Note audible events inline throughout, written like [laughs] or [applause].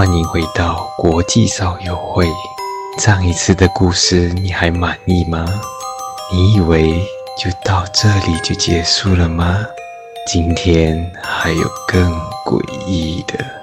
欢迎回到国际少友会。上一次的故事你还满意吗？你以为就到这里就结束了吗？今天还有更诡异的。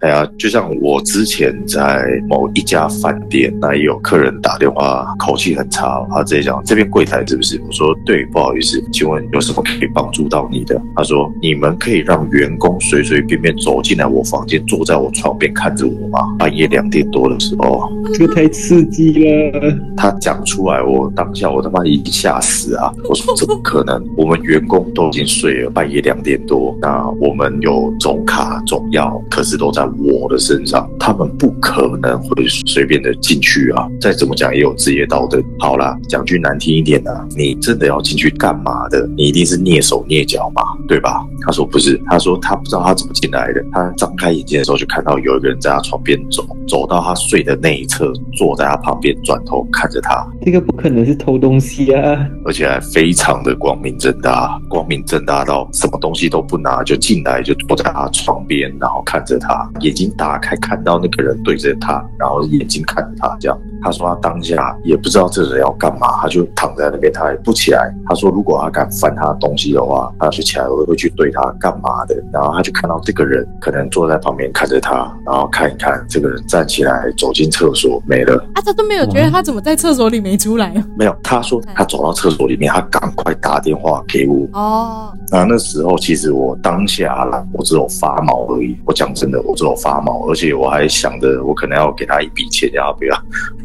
哎呀，就像我之前在某一家饭店，那也有客人打电话，口气很差，他直接讲这边柜台是不是？我说对，不好意思，请问有什么可以帮助到你的？他说你们可以让员工随随便便走进来我房间，坐在我床边看着我吗？半夜两点多的时候，这个太刺激了。他讲出来，我当下我他妈已经吓死啊！我说怎么可能？我们员工都已经睡了，半夜两点多，那我们有总卡总药，可是都在。我的身上，他们不可能会随便的进去啊！再怎么讲也有职业道德。好啦，讲句难听一点的，你真的要进去干嘛的？你一定是蹑手蹑脚嘛，对吧？他说不是，他说他不知道他怎么进来的。他张开眼睛的时候，就看到有一个人在他床边走，走到他睡的那一侧，坐在他旁边，转头看着他。这个不可能是偷东西啊！而且还非常的光明正大，光明正大到什么东西都不拿就进来，就坐在他床边，然后看着他。眼睛打开，看到那个人对着他，然后眼睛看着他，这样。他说他当下也不知道这人要干嘛，他就躺在那边，他也不起来。他说如果他敢翻他的东西的话，他就起来会会去对他干嘛的。然后他就看到这个人可能坐在旁边看着他，然后看一看这个人站起来走进厕所没了。啊，他都没有觉得他怎么在厕所里没出来？没有，他说他走到厕所里面，他赶快打电话给我。哦，那那时候其实我当下啦，我只有发毛而已。我讲真的，我只有发毛，而且我还想着我可能要给他一笔钱，要不要？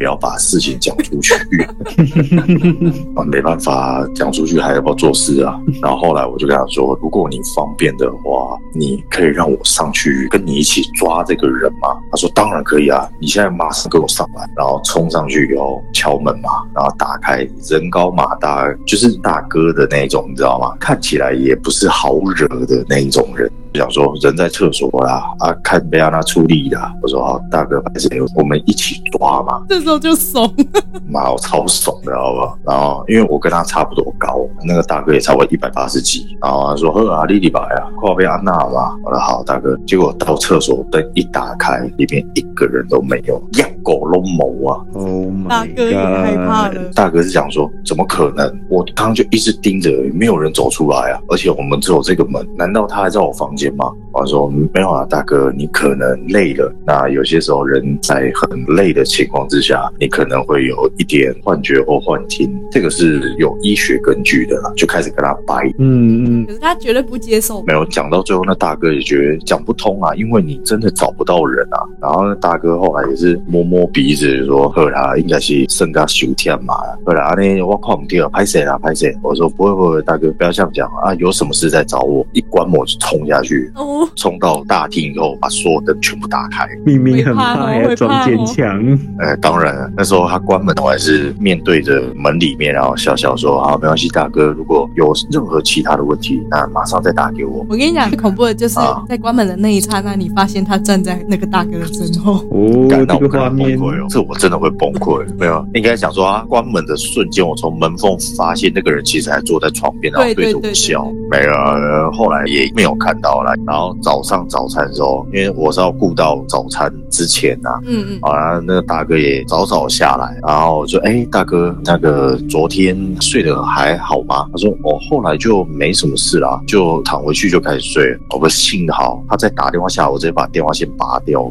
要把事情讲出去，[laughs] 啊没办法讲出去，还要不要做事啊？然后后来我就跟他说：“如果你方便的话，你可以让我上去跟你一起抓这个人吗？”他说：“当然可以啊，你现在马上跟我上来。”然后冲上去以后敲门嘛，然后打开，人高马大，就是大哥的那种，你知道吗？看起来也不是好惹的那一种人。想说人在厕所啦，啊，看被让他出力啦。我说好，大哥，还是我们一起抓嘛。这时候就怂，[laughs] 妈，我超怂的，好不好？然后因为我跟他差不多高，那个大哥也差不多一百八十几。然后他说：“呵啊，丽丽白啊，快被安娜嘛。”我说：“好，大哥。”结果到厕所灯一打开，里面一个人都没有，养狗龙谋啊！哦，大哥也害怕了。大哥是想说：“怎么可能？我刚刚就一直盯着，没有人走出来啊！而且我们只有这个门，难道他还在我房间？”吗？我说没有啊，大哥，你可能累了。那有些时候人在很累的情况之下，你可能会有一点幻觉或幻听，这个是有医学根据的啦。就开始跟他掰，嗯嗯，可是他绝对不接受。没有讲到最后，那大哥也觉得讲不通啊，因为你真的找不到人啊。然后那大哥后来也是摸摸鼻子说：“呵啦，应该是剩下休天嘛。”后来阿呢，我靠，唔掉，拍谁啊？拍谁？我说不会不会，大哥不要这样讲啊，有什么事再找我。一关门就冲下去。哦，冲到大厅以后，把所有灯全部打开。明明很怕，要装坚强。哎，当然，那时候他关门，我还是面对着门里面，然后笑笑说：“好，没关系，大哥，如果有任何其他的问题，那马上再打给我。”我跟你讲，最恐怖的就是在关门的那一刹那，你发现他站在那个大哥的身后。哦，这个画面，这我真的会崩溃。[laughs] 没有，应该想说啊，关门的瞬间，我从门缝发现那个人其实还坐在床边，然后对着我笑。没有，后来也没有看到了，然后。早上早餐的时候，因为我是要顾到早餐之前呐，嗯嗯，好了，那个大哥也早早下来，然后就哎，大哥，那个昨天睡得还好吗？他说我后来就没什么事啦，就躺回去就开始睡。我不幸好他在打电话下，我直接把电话线拔掉。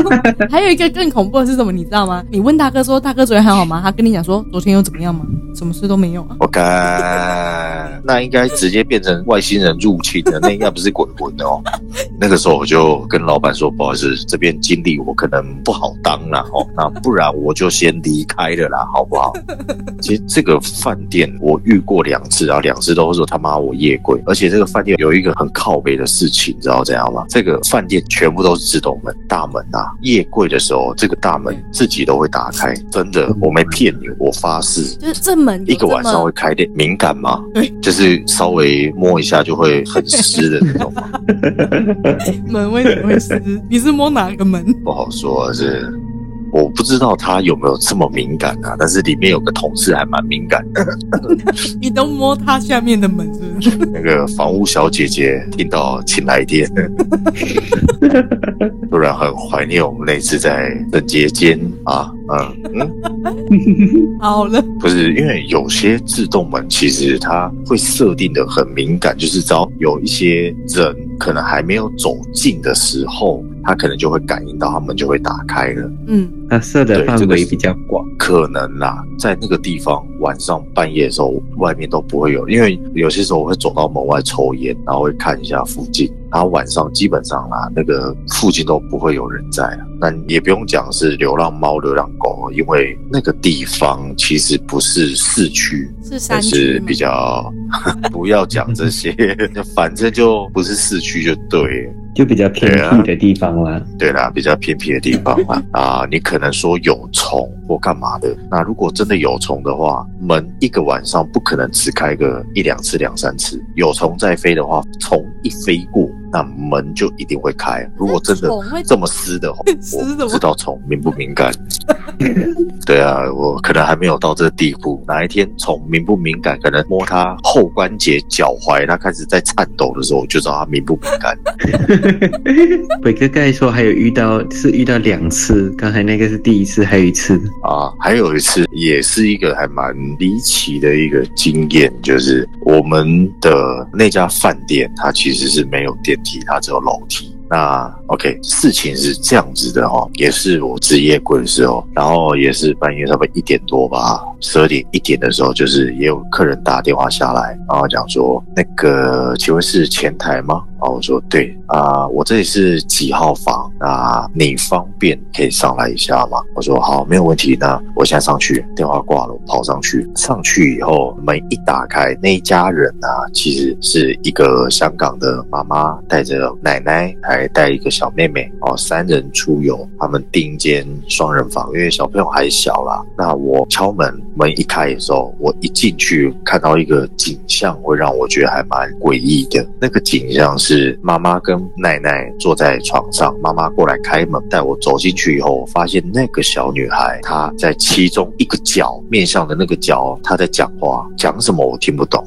[laughs] 还有一个更恐怖的是什么？你知道吗？你问大哥说，大哥昨天还好吗？他跟你讲说，昨天又怎么样吗？什么事都没有啊。我干，那应该直接变成外星人入侵了，那应该不是鬼魂哦。那个时候我就跟老板说：“不好意思，这边经理我可能不好当了哦，那不然我就先离开了啦，好不好？”其实这个饭店我遇过两次，然后两次都是说他妈我夜归，而且这个饭店有一个很靠北的事情，你知道怎样吗？这个饭店全部都是自动门，大门啊，夜归的时候这个大门自己都会打开，真的，我没骗你，我发誓，就是这门一个晚上会开的，敏感吗？对，就是稍微摸一下就会很湿的那种。[laughs] [laughs] 门为什么会湿？你是摸哪个门？不好说，是我不知道他有没有这么敏感啊，但是里面有个同事还蛮敏感的。[laughs] 你都摸他下面的门是不是？[laughs] 那个房屋小姐姐听到请来电，[laughs] 突然很怀念我们那次在整洁间啊，嗯嗯，好了，不是因为有些自动门其实它会设定的很敏感，就是只要有一些人可能还没有走近的时候。他可能就会感应到，它们就会打开了。嗯，它射的范围比较广，可能啦，在那个地方晚上半夜的时候，外面都不会有，因为有些时候我会走到门外抽烟，然后会看一下附近。然后晚上基本上啦，那个附近都不会有人在了。那也不用讲是流浪猫、流浪狗，因为那个地方其实不是市区，是山区，比较 [laughs] 不要讲这些，反正就不是市区就对。就比较偏僻的地方啦，对啦，比较偏僻的地方啦。[laughs] 啊，你可能说有虫或干嘛的，那如果真的有虫的话，门一个晚上不可能只开个一两次、两三次，有虫在飞的话，虫一飞过。那门就一定会开。如果真的这么湿的话，我不知道虫敏不敏感。对啊，我可能还没有到这个地步。哪一天虫敏不敏感，可能摸它后关节、脚踝，它开始在颤抖的时候，我就知道它敏不敏感。[laughs] 伟哥刚才说还有遇到，是遇到两次，刚才那个是第一次，还有一次啊，还有一次也是一个还蛮离奇的一个经验，就是我们的那家饭店，它其实是没有电。它只有楼梯。那 OK，事情是这样子的哦，也是我值夜柜的时候，然后也是半夜差不多一点多吧，十二点一点的时候，就是也有客人打电话下来，然后讲说那个请问是前台吗？哦，我说对啊，我这里是几号房？那你方便可以上来一下吗？我说好，没有问题。那我现在上去，电话挂了，我跑上去。上去以后，门一打开，那一家人啊，其实是一个香港的妈妈带着奶奶，还带一个小妹妹哦，三人出游。他们订一间双人房，因为小朋友还小啦。那我敲门，门一开的时候，我一进去看到一个景象，会让我觉得还蛮诡异的。那个景象是。是妈妈跟奶奶坐在床上，妈妈过来开门带我走进去以后，发现那个小女孩她在其中一个角面向的那个角，她在讲话，讲什么我听不懂，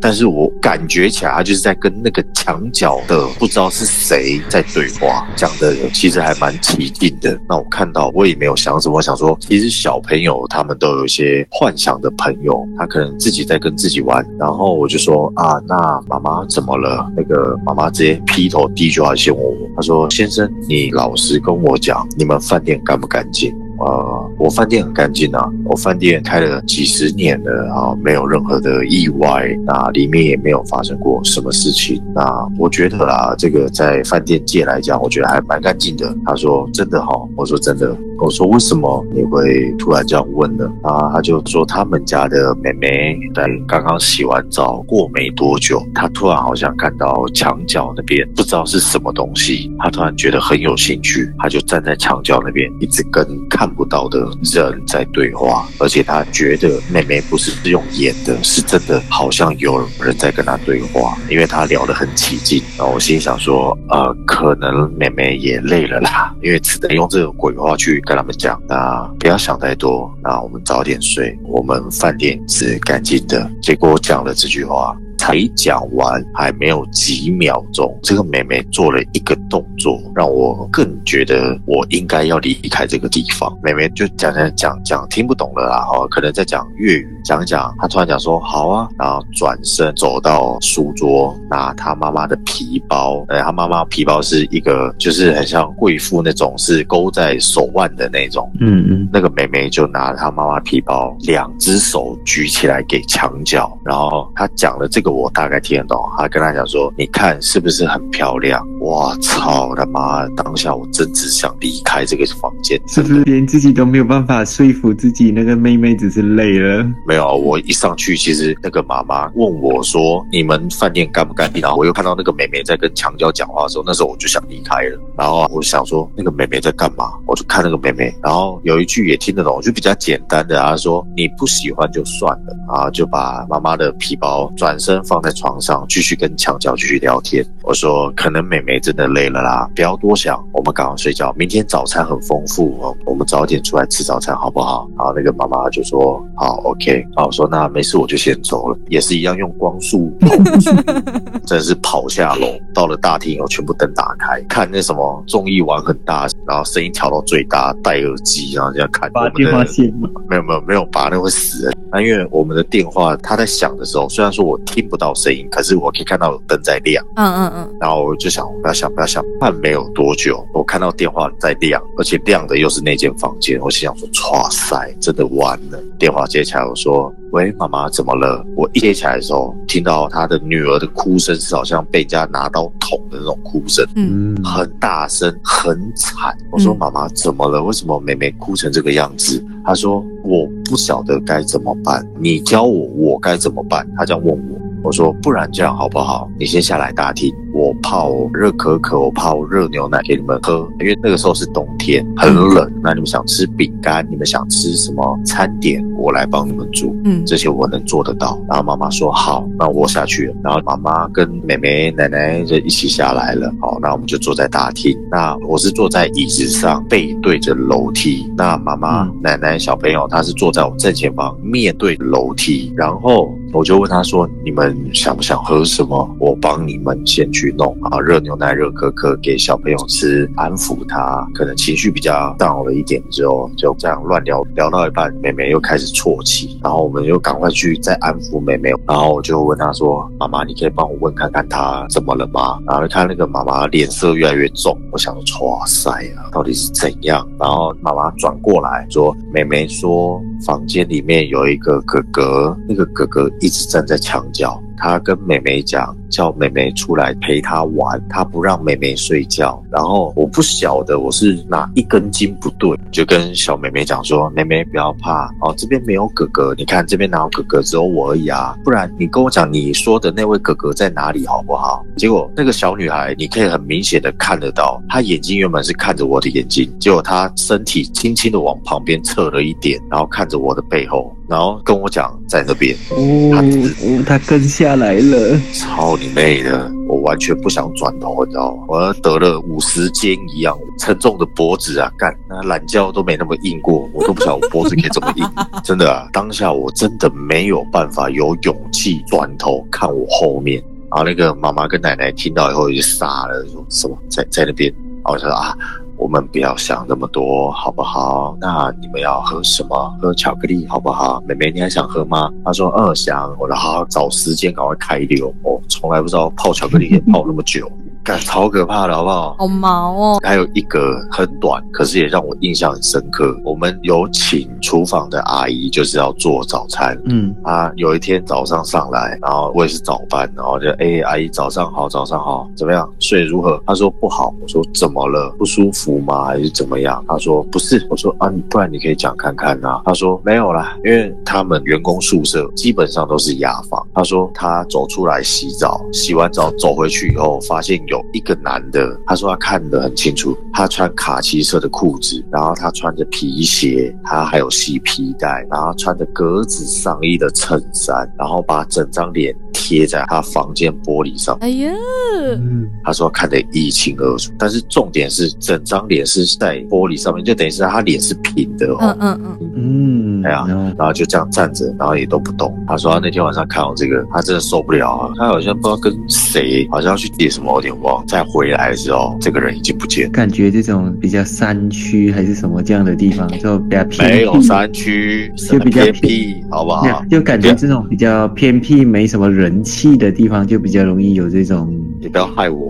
但是我感觉起来她就是在跟那个墙角的不知道是谁在对话，讲的其实还蛮起劲的。那我看到我也没有想什么，我想说其实小朋友他们都有一些幻想的朋友，他可能自己在跟自己玩，然后我就说啊，那妈妈怎么了？那个。妈妈直接劈头第一句话先问我，她说：“先生，你老实跟我讲，你们饭店干不干净？”呃，我饭店很干净啊，我饭店开了几十年了啊，没有任何的意外，那里面也没有发生过什么事情。那我觉得啦，这个在饭店界来讲，我觉得还蛮干净的。他说：“真的哈？”我说：“真的。”我说：“为什么你会突然这样问呢？”啊，他就说他们家的妹妹在刚刚洗完澡过没多久，她突然好像看到墙角那边不知道是什么东西，她突然觉得很有兴趣，她就站在墙角那边一直跟看。不到的人在对话，而且她觉得妹妹不是用演的，是真的，好像有人在跟她对话，因为她聊得很起劲。然后我心想说，呃，可能妹妹也累了啦，因为只能用这种鬼话去跟他们讲。那不要想太多，那我们早点睡，我们饭店是干净的。结果我讲了这句话。才讲完，还没有几秒钟，这个妹妹做了一个动作，让我更觉得我应该要离开这个地方。妹妹就讲讲讲讲，听不懂了啦，哈，可能在讲粤语，讲讲，她突然讲说好啊，然后转身走到书桌，拿她妈妈的皮包，呃，她妈妈皮包是一个，就是很像贵妇那种，是勾在手腕的那种，嗯嗯，那个妹妹就拿她妈妈皮包，两只手举起来给墙角，然后她讲了这个。我大概听得懂，他跟他讲说：“你看是不是很漂亮？”我操他妈！当下我真只想离开这个房间，是不是连自己都没有办法说服自己？那个妹妹只是累了。没有，我一上去，其实那个妈妈问我说：“你们饭店干不干净？”然后我又看到那个妹妹在跟墙角讲话的时候，那时候我就想离开了。然后我想说，那个妹妹在干嘛？我就看那个妹妹，然后有一句也听得懂，就比较简单的，她说：“你不喜欢就算了。”啊，就把妈妈的皮包转身。放在床上，继续跟墙角继续聊天。我说，可能妹妹。妹真的累了啦，不要多想，我们赶快睡觉，明天早餐很丰富哦，我们早点出来吃早餐好不好？然后那个妈妈就说好，OK，好，我说那没事，我就先走了，也是一样用光速跑 [laughs] 真的是跑下楼，到了大厅以后，全部灯打开，看那什么综艺玩很大，然后声音调到最大，戴耳机，然后这样看。拔电话线吗？没有没有没有拔，那会死人。那因为我们的电话它在响的时候，虽然说我听不到声音，可是我可以看到灯在亮。嗯嗯嗯。然后我就想不要想不要想，看没有多久，我看到电话在亮，而且亮的又是那间房间，我心想说：哇塞，真的完了。电话接起来，我说。喂，妈妈，怎么了？我一接起来的时候，听到他的女儿的哭声是好像被人家拿刀捅的那种哭声，嗯，很大声，很惨。我说妈妈怎么了？为什么妹妹哭成这个样子？她说我不晓得该怎么办，你教我我该怎么办？她这样问我。我说，不然这样好不好？你先下来大厅，我泡热可可，我泡热牛奶给你们喝。因为那个时候是冬天，很冷。那你们想吃饼干？你们想吃什么餐点？我来帮你们煮。嗯，这些我能做得到。然后妈妈说好，那我下去了。然后妈妈跟妹妹、奶奶就一起下来了。好，那我们就坐在大厅。那我是坐在椅子上，背对着楼梯。那妈妈、奶奶、小朋友，他是坐在我正前方，面对楼梯。然后。我就问他说：“你们想不想喝什么？我帮你们先去弄啊，热牛奶、热可可给小朋友吃，安抚他。可能情绪比较 down 了一点之后，就这样乱聊聊到一半，妹妹又开始啜泣，然后我们又赶快去再安抚妹妹。然后我就问他说：妈妈，你可以帮我问看看她怎么了吗？然后看那个妈妈脸色越来越重，我想说：哇塞啊，到底是怎样？然后妈妈转过来说：妹妹说房间里面有一个哥哥，那个哥哥。一直站在墙角，他跟妹妹讲。叫妹妹出来陪他玩，他不让妹妹睡觉。然后我不晓得我是哪一根筋不对，就跟小妹妹讲说：“妹妹不要怕哦，这边没有哥哥，你看这边哪有哥哥，只有我而已啊。不然你跟我讲你说的那位哥哥在哪里好不好？”结果那个小女孩，你可以很明显的看得到，她眼睛原本是看着我的眼睛，结果她身体轻轻的往旁边侧了一点，然后看着我的背后，然后跟我讲在那边。哦，她跟下来了，操！你妹的！我完全不想转头，你知道吗？我得了五十肩一样沉重的脖子啊！干，那懒觉都没那么硬过，我都不晓得我脖子可以这么硬。[laughs] 真的啊，当下我真的没有办法有勇气转头看我后面。然后那个妈妈跟奶奶听到以后就傻了，说什么在在那边？然后我说啊。我们不要想那么多，好不好？那你们要喝什么？喝巧克力好不好？妹妹，你还想喝吗？她说：嗯，想。我说好，找时间赶快开溜。我从来不知道泡巧克力可以泡那么久。感超可怕的，好不好？好毛哦！还有一个很短，可是也让我印象很深刻。我们有请厨房的阿姨，就是要做早餐。嗯，啊，有一天早上上来，然后我也是早班，然后就哎，阿姨早上好，早上好，怎么样？睡如何？她说不好。我说怎么了？不舒服吗？还是怎么样？她说不是。我说啊，你不然你可以讲看看啊。她说没有啦，因为他们员工宿舍基本上都是雅房。她说她走出来洗澡，洗完澡走回去以后，发现。有一个男的，他说他看得很清楚，他穿卡其色的裤子，然后他穿着皮鞋，他还有系皮带，然后穿着格子上衣的衬衫，然后把整张脸。贴在他房间玻璃上。哎呀，嗯，他说看得一清二楚，但是重点是整张脸是在玻璃上面，就等于是他脸是平的哦。嗯嗯嗯嗯，哎呀，然后就这样站着，然后也都不动。他说他那天晚上看到这个，他真的受不了啊。他好像不知道跟谁，好像要去接什么，有点忘。再回来的时候，这个人已经不见。感觉这种比较山区还是什么这样的地方，就比较偏。没有山区，就比较偏僻，好不好？就感觉这种比较偏僻，没什么人。气的地方就比较容易有这种，你不要害我，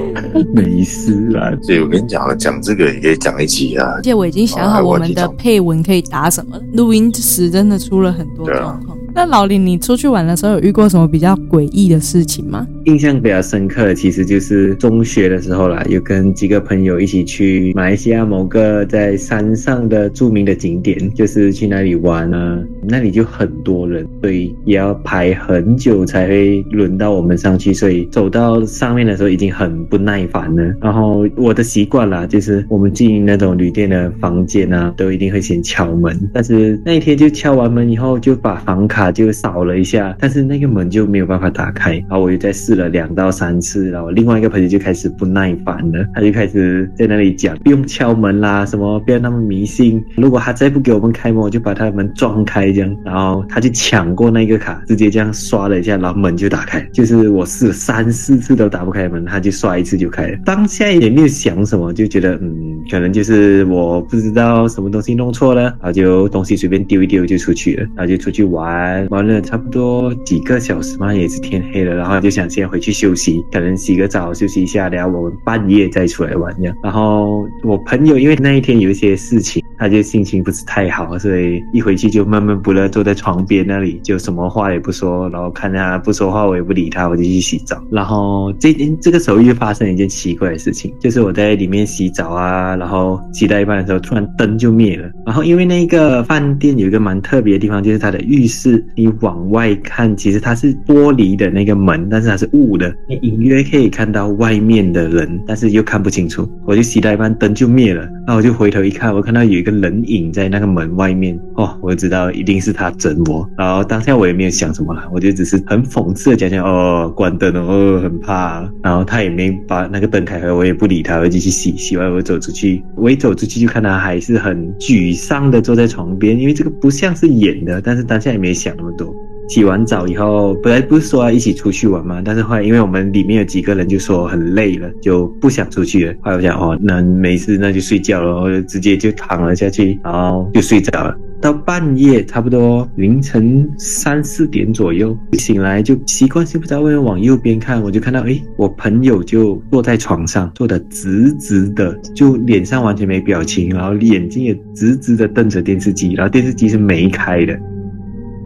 [laughs] 没事啊。所以我跟你讲了，讲这个也可以讲一集啊。而且我已经想好我们的配文可以打什么，录音时真的出了很多状况。那老林，你出去玩的时候有遇过什么比较诡异的事情吗？印象比较深刻的，其实就是中学的时候啦，有跟几个朋友一起去马来西亚某个在山上的著名的景点，就是去那里玩啊。那里就很多人，所以也要排很久才会轮到我们上去，所以走到上面的时候已经很不耐烦了。然后我的习惯啦，就是我们进那种旅店的房间啊，都一定会先敲门。但是那一天就敲完门以后，就把房卡。卡就扫了一下，但是那个门就没有办法打开，然后我又再试试了两到三次，然后另外一个朋友就开始不耐烦了，他就开始在那里讲不用敲门啦，什么不要那么迷信，如果他再不给我们开门，我就把他的门撞开这样。然后他就抢过那个卡，直接这样刷了一下，然后门就打开。就是我试了三四次都打不开门，他就刷一次就开了。当下也没有想什么，就觉得嗯，可能就是我不知道什么东西弄错了，然后就东西随便丢一丢就出去了，然后就出去玩，玩了差不多几个小时嘛，也是天黑了，然后就想先回去休息，可能洗个澡休息一下，然后我们半夜再出来玩这样。然后我朋友因为那一天有一些事情。他就心情不是太好，所以一回去就闷闷不乐，坐在床边那里，就什么话也不说，然后看他不说话，我也不理他，我就去洗澡。然后这这个时候又发生一件奇怪的事情，就是我在里面洗澡啊，然后洗到一半的时候，突然灯就灭了。然后因为那个饭店有一个蛮特别的地方，就是它的浴室，你往外看，其实它是玻璃的那个门，但是它是雾的，你隐约可以看到外面的人，但是又看不清楚。我就洗到一半，灯就灭了，那我就回头一看，我看到有一个。人影在那个门外面哦，我知道一定是他整我。然后当下我也没有想什么了，我就只是很讽刺的讲讲哦，关灯哦，很怕。然后他也没把那个灯开开，我也不理他，我就去洗。洗完我走出去，我一走出去就看他还是很沮丧的坐在床边，因为这个不像是演的。但是当下也没想那么多。洗完澡以后，本来不是说要一起出去玩吗？但是后来因为我们里面有几个人就说很累了，就不想出去了。后来我想哦，那没事，那就睡觉了，我就直接就躺了下去，然后就睡着了。到半夜差不多凌晨三四点左右醒来，就习惯性不知道为什么往右边看，我就看到诶，我朋友就坐在床上，坐的直直的，就脸上完全没表情，然后眼睛也直直的瞪着电视机，然后电视机是没开的。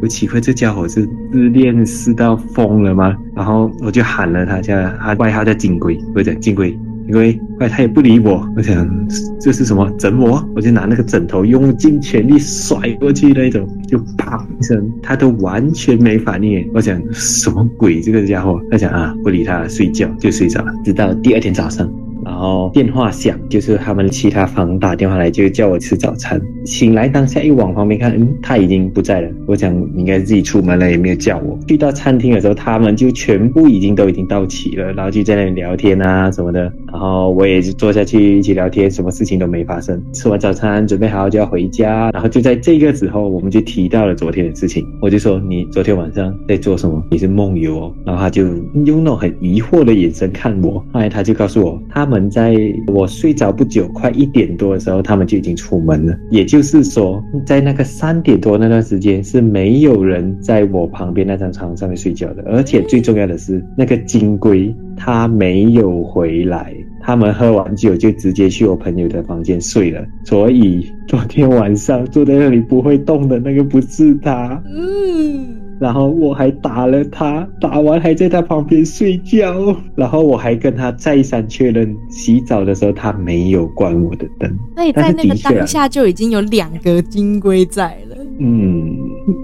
我奇怪，这家伙是自恋是到疯了吗？然后我就喊了他，叫他外号叫金龟，我讲金龟，金龟，怪他也不理我。我想这是什么整我？我就拿那个枕头用尽全力甩过去那种，就啪一声，他都完全没反应。我想什么鬼？这个家伙，他讲啊，不理他，睡觉就睡着了，直到第二天早上。然后电话响，就是他们其他房打电话来，就叫我吃早餐。醒来当下一往旁边看，嗯，他已经不在了。我想应该自己出门了，也没有叫我。去到餐厅的时候，他们就全部已经都已经到齐了，然后就在那里聊天啊什么的。然后我也是坐下去一起聊天，什么事情都没发生。吃完早餐，准备好就要回家。然后就在这个时候，我们就提到了昨天的事情。我就说你昨天晚上在做什么？你是梦游哦。然后他就用那种很疑惑的眼神看我。后来他就告诉我，他们。在我睡着不久，快一点多的时候，他们就已经出门了。也就是说，在那个三点多那段时间，是没有人在我旁边那张床上面睡觉的。而且最重要的是，那个金龟它没有回来。他们喝完酒就直接去我朋友的房间睡了。所以昨天晚上坐在那里不会动的那个不是他。嗯。然后我还打了他，打完还在他旁边睡觉。然后我还跟他再三确认，洗澡的时候他没有关我的灯。所以在那个当下就已经有两个金龟在了。嗯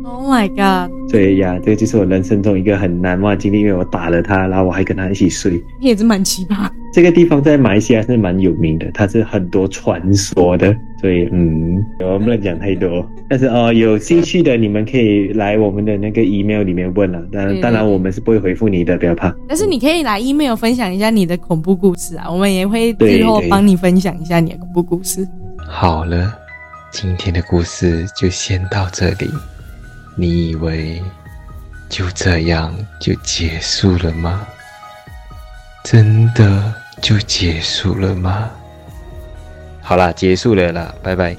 ，Oh my god！对呀，这就是我人生中一个很难忘的经历，因为我打了他，然后我还跟他一起睡。你也是蛮奇葩。这个地方在马来西亚是蛮有名的，它是很多传说的，所以嗯，我不能讲太多。但是哦，有兴趣的你们可以来我们的那个 email 里面问了，但当然我们是不会回复你的，不要怕。但是你可以来 email 分享一下你的恐怖故事啊，我们也会最后帮你分享一下你的恐怖故事。好了，今天的故事就先到这里。你以为就这样就结束了吗？真的？就结束了吗？好啦，结束了啦，拜拜。